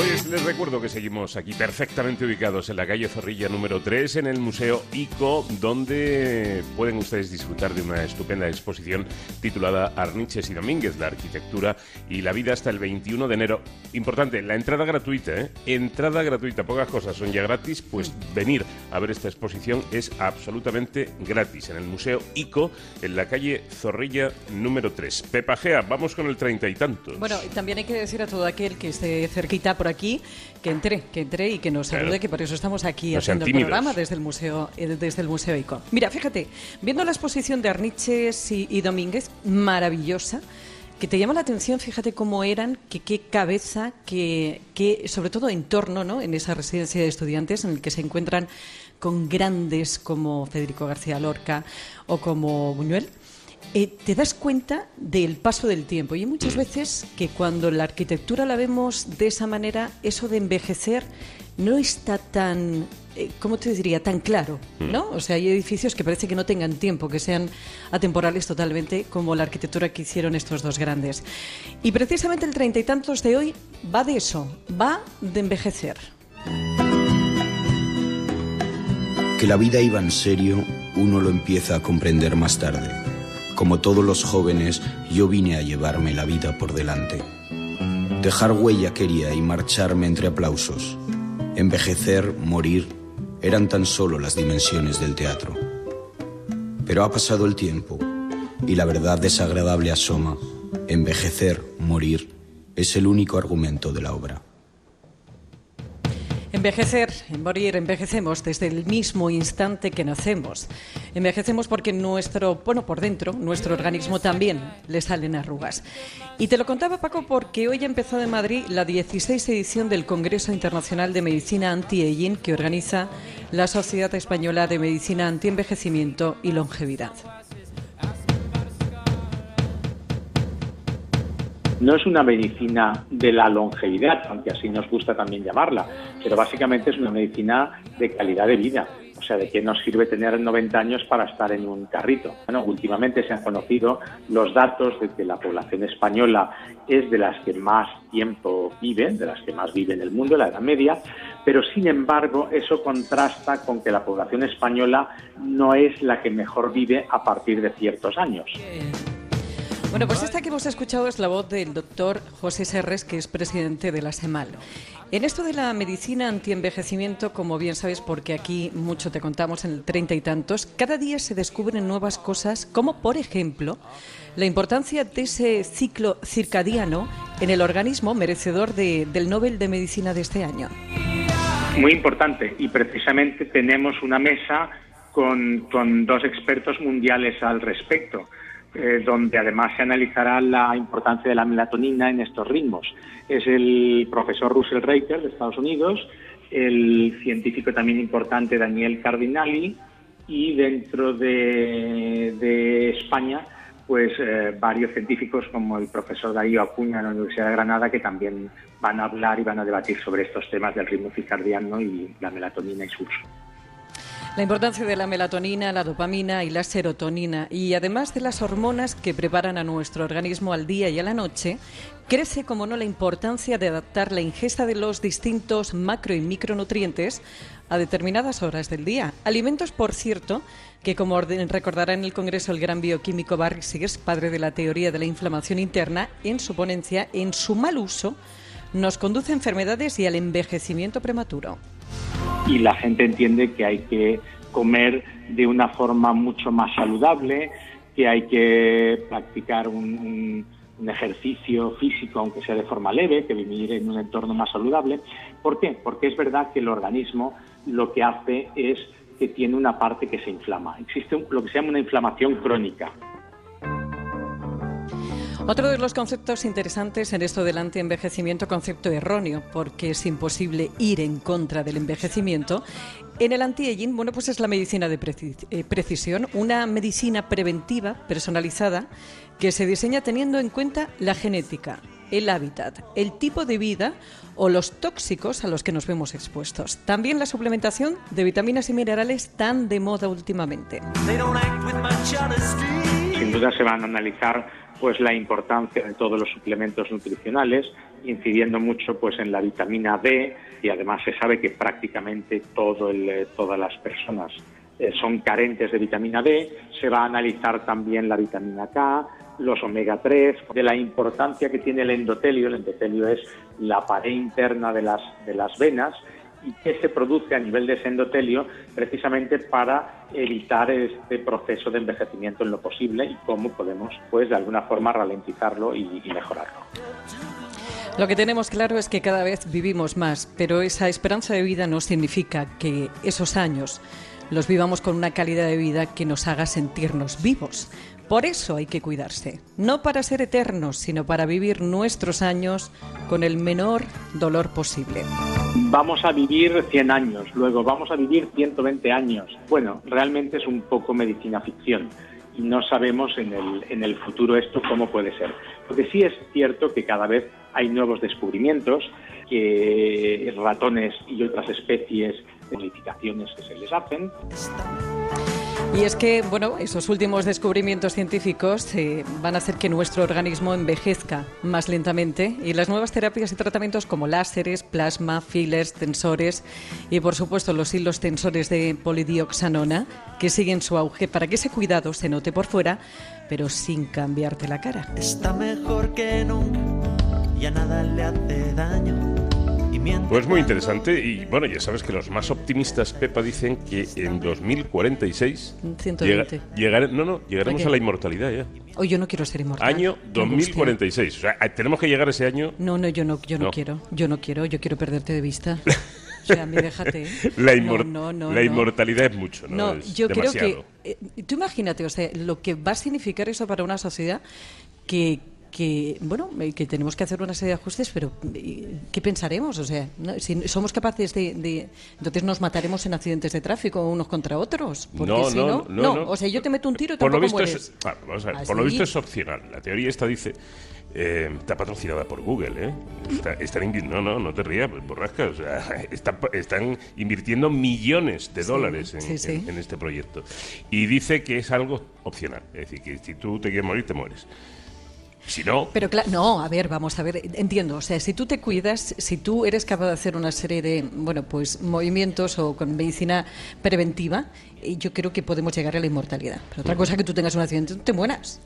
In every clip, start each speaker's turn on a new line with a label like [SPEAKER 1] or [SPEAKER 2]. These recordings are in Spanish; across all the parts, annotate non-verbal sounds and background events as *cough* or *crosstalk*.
[SPEAKER 1] Pues les recuerdo que seguimos aquí perfectamente ubicados en la calle Zorrilla número 3 en el Museo ICO, donde pueden ustedes disfrutar de una estupenda exposición titulada Arniches y Domínguez, la arquitectura y la vida hasta el 21 de enero. Importante, la entrada gratuita, ¿eh? Entrada gratuita, pocas cosas son ya gratis, pues venir a ver esta exposición es absolutamente gratis en el Museo ICO, en la calle Zorrilla número 3. Pepajea, vamos con el treinta y tantos.
[SPEAKER 2] Bueno, también hay que decir a todo aquel que esté cerquita por aquí que entre, que entre y que nos salude, que por eso estamos aquí haciendo el programa desde el museo, eh, desde el museo ICO. Mira, fíjate, viendo la exposición de Arniches y, Domínguez, maravillosa que te llama la atención, fíjate cómo eran, que qué cabeza, que, que sobre todo entorno, ¿no? En esa residencia de estudiantes en el que se encuentran con grandes como Federico García Lorca o como Buñuel. Eh, te das cuenta del paso del tiempo. Y hay muchas veces que cuando la arquitectura la vemos de esa manera, eso de envejecer no está tan, eh, ¿cómo te diría?, tan claro, mm. ¿no? O sea, hay edificios que parece que no tengan tiempo, que sean atemporales totalmente, como la arquitectura que hicieron estos dos grandes. Y precisamente el treinta y tantos de hoy va de eso, va de envejecer.
[SPEAKER 3] Que la vida iba en serio, uno lo empieza a comprender más tarde. Como todos los jóvenes, yo vine a llevarme la vida por delante. Dejar huella quería y marcharme entre aplausos. Envejecer, morir, eran tan solo las dimensiones del teatro. Pero ha pasado el tiempo y la verdad desagradable asoma. Envejecer, morir, es el único argumento de la obra.
[SPEAKER 2] Envejecer, morir, envejecemos desde el mismo instante que nacemos. Envejecemos porque nuestro, bueno, por dentro, nuestro organismo también le salen arrugas. Y te lo contaba Paco porque hoy ha empezado en Madrid la 16 edición del Congreso Internacional de Medicina Anti-Aging que organiza la Sociedad Española de Medicina Anti-Envejecimiento y Longevidad.
[SPEAKER 4] No es una medicina de la longevidad, aunque así nos gusta también llamarla, pero básicamente es una medicina de calidad de vida. O sea, ¿de qué nos sirve tener 90 años para estar en un carrito? Bueno, últimamente se han conocido los datos de que la población española es de las que más tiempo vive, de las que más vive en el mundo, la edad media, pero sin embargo eso contrasta con que la población española no es la que mejor vive a partir de ciertos años.
[SPEAKER 2] Bueno, pues esta que hemos escuchado es la voz del doctor José Serres, que es presidente de la SEMAL. En esto de la medicina antienvejecimiento, como bien sabes, porque aquí mucho te contamos en el treinta y tantos, cada día se descubren nuevas cosas, como por ejemplo la importancia de ese ciclo circadiano en el organismo merecedor del Nobel de Medicina de este año.
[SPEAKER 4] Muy importante, y precisamente tenemos una mesa con, con dos expertos mundiales al respecto. Eh, donde además se analizará la importancia de la melatonina en estos ritmos. Es el profesor Russell Reiter de Estados Unidos, el científico también importante Daniel Cardinali y dentro de, España pues eh, varios científicos como el profesor Darío Acuña de la Universidad de Granada que también van a hablar y van a debatir sobre estos temas del ritmo circadiano y la melatonina y su uso.
[SPEAKER 2] La importancia de la melatonina, la dopamina y la serotonina, y además de las hormonas que preparan a nuestro organismo al día y a la noche, crece, como no, la importancia de adaptar la ingesta de los distintos macro y micronutrientes a determinadas horas del día. Alimentos, por cierto, que como recordará en el Congreso el gran bioquímico Barry Sears, padre de la teoría de la inflamación interna, en su ponencia, en su mal uso, nos conduce a enfermedades y al envejecimiento prematuro
[SPEAKER 4] y la gente entiende que hay que comer de una forma mucho más saludable, que hay que practicar un, ejercicio físico, aunque sea de forma leve, que vivir en un entorno más saludable. ¿Por qué? Porque es verdad que el organismo lo que hace es que tiene una parte que se inflama. Existe lo que se llama una inflamación crónica.
[SPEAKER 2] Otro de los conceptos interesantes en esto del antienvejecimiento, concepto erróneo, porque es imposible ir en contra del envejecimiento. En el anti-aging, bueno, pues es la medicina de eh, precisión, una medicina preventiva, personalizada, que se diseña teniendo en cuenta la genética, el hábitat, el tipo de vida o los tóxicos a los que nos vemos expuestos. También la suplementación de vitaminas y minerales tan de moda últimamente.
[SPEAKER 4] Sin duda se van a analizar pues la importancia de todos los suplementos nutricionales, incidiendo mucho pues en la vitamina D y además se sabe que prácticamente todo el, todas las personas eh, son carentes de vitamina D. Se va a analizar también la vitamina K, los omega 3, de la importancia que tiene el endotelio. El endotelio es la pared interna de las, de las venas y que se produce a nivel de ese endotelio precisamente para evitar este proceso de envejecimiento en lo posible y cómo podemos, pues, de alguna forma ralentizarlo y, y mejorarlo.
[SPEAKER 2] Lo que tenemos claro es que cada vez vivimos más, pero esa esperanza de vida no significa que esos años los vivamos con una calidad de vida que nos haga sentirnos vivos. Por eso hay que cuidarse, no para ser eternos, sino para vivir nuestros años con el menor dolor posible.
[SPEAKER 4] Vamos a vivir 100 años, luego vamos a vivir 120 años. Bueno, realmente es un poco medicina ficción y no sabemos en el, en el futuro esto cómo puede ser. Lo que sí es cierto que cada vez hay nuevos descubrimientos, que ratones y otras especies modificaciones que se les hacen.
[SPEAKER 2] Y es que, bueno, esos últimos descubrimientos científicos eh, van a hacer que nuestro organismo envejezca más lentamente y las nuevas terapias y tratamientos como láseres, plasma, fillers, tensores y, por supuesto, los hilos tensores de polidioxanona que siguen su auge para que ese cuidado se note por fuera, pero sin cambiarte la cara.
[SPEAKER 5] Está mejor que nunca, ya nada le hace daño
[SPEAKER 1] pues muy interesante y bueno, ya sabes que los más optimistas, Pepa, dicen que en 2046 no, no, llegaremos a la inmortalidad ya.
[SPEAKER 2] Hoy yo no quiero ser inmortal.
[SPEAKER 1] Año 2046. O sea, tenemos que llegar a ese año.
[SPEAKER 2] No, no, yo no, yo no, quiero. Yo no quiero, yo quiero perderte de vista. *laughs* O sea, a mí déjate.
[SPEAKER 1] La, la inmortalidad es mucho, ¿no?
[SPEAKER 2] No, yo creo que. Eh, tú imagínate, o sea, lo que va a significar eso para una sociedad que, que bueno eh, que tenemos que hacer una serie de ajustes pero eh, qué pensaremos o sea si somos capaces de, entonces nos mataremos en accidentes de tráfico unos contra otros porque
[SPEAKER 1] no,
[SPEAKER 2] si
[SPEAKER 1] no, no,
[SPEAKER 2] o sea yo te meto un tiro y
[SPEAKER 1] por
[SPEAKER 2] lo
[SPEAKER 1] visto Es, vamos a ver, por lo visto es opcional la teoría esta dice eh, está patrocinada por Google, ¿eh? están, no, no, no te rías, borrasca. O sea, *laughs* están, invirtiendo millones de dólares en, en, este proyecto. Y dice que es algo opcional. Es decir, que si tú te quieres morir, te mueres. Si no.
[SPEAKER 2] Pero claro, no, a ver, vamos a ver, entiendo. O sea, si tú te cuidas, si tú eres capaz de hacer una serie de, bueno, pues movimientos o con medicina preventiva, eh, yo creo que podemos llegar a la inmortalidad. Pero otra cosa que tú tengas un accidente, te mueras.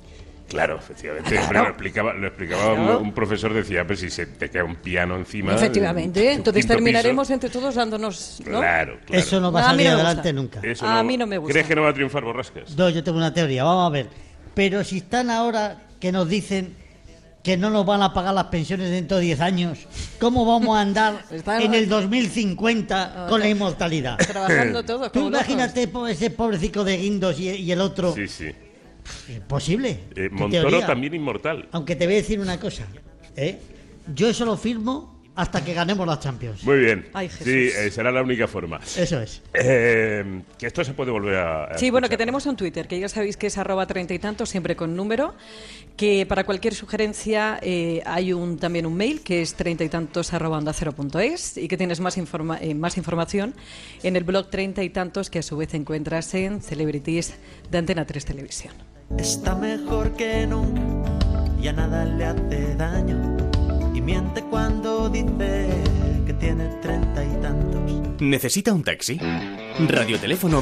[SPEAKER 1] Claro, efectivamente. Lo explicaba, lo explicaba un, profesor, decía, pues si se te cae un piano encima...
[SPEAKER 2] Efectivamente, entonces terminaremos entre todos dándonos...
[SPEAKER 1] Claro,
[SPEAKER 6] claro, Eso no va a salir adelante nunca.
[SPEAKER 2] a mí no me gusta.
[SPEAKER 1] ¿Crees que no va a triunfar Borrascas?
[SPEAKER 6] No, yo tengo una teoría, vamos a ver. Pero si están ahora que nos dicen que no nos van a pagar las pensiones dentro de 10 años, ¿cómo vamos a andar *laughs* en el 2050 con la inmortalidad?
[SPEAKER 2] Trabajando todos.
[SPEAKER 6] Tú imagínate ese pobrecito de Guindos y, el otro.
[SPEAKER 1] Sí, sí.
[SPEAKER 6] Imposible.
[SPEAKER 1] Eh, Montoro también inmortal.
[SPEAKER 6] Aunque te voy a decir una cosa. ¿eh? Yo eso lo firmo hasta que ganemos las Champions.
[SPEAKER 1] Muy bien. sí, eh, será la única forma.
[SPEAKER 6] Eso es.
[SPEAKER 1] Eh, que esto se puede volver a.
[SPEAKER 2] sí, bueno, que tenemos un Twitter, que ya sabéis que es arroba treinta y tantos, siempre con número. Que para cualquier sugerencia eh, hay un, también un mail que es treinta y tantos arroba onda cero punto es y que tienes más, informa más información en el blog treinta y tantos que a su vez encuentras en Celebrities de Antena 3 Televisión.
[SPEAKER 5] Está mejor que nunca, ya nada le hace daño miente cuando dice que tiene treinta y tantos.
[SPEAKER 7] ¿Necesita un taxi? Radioteléfono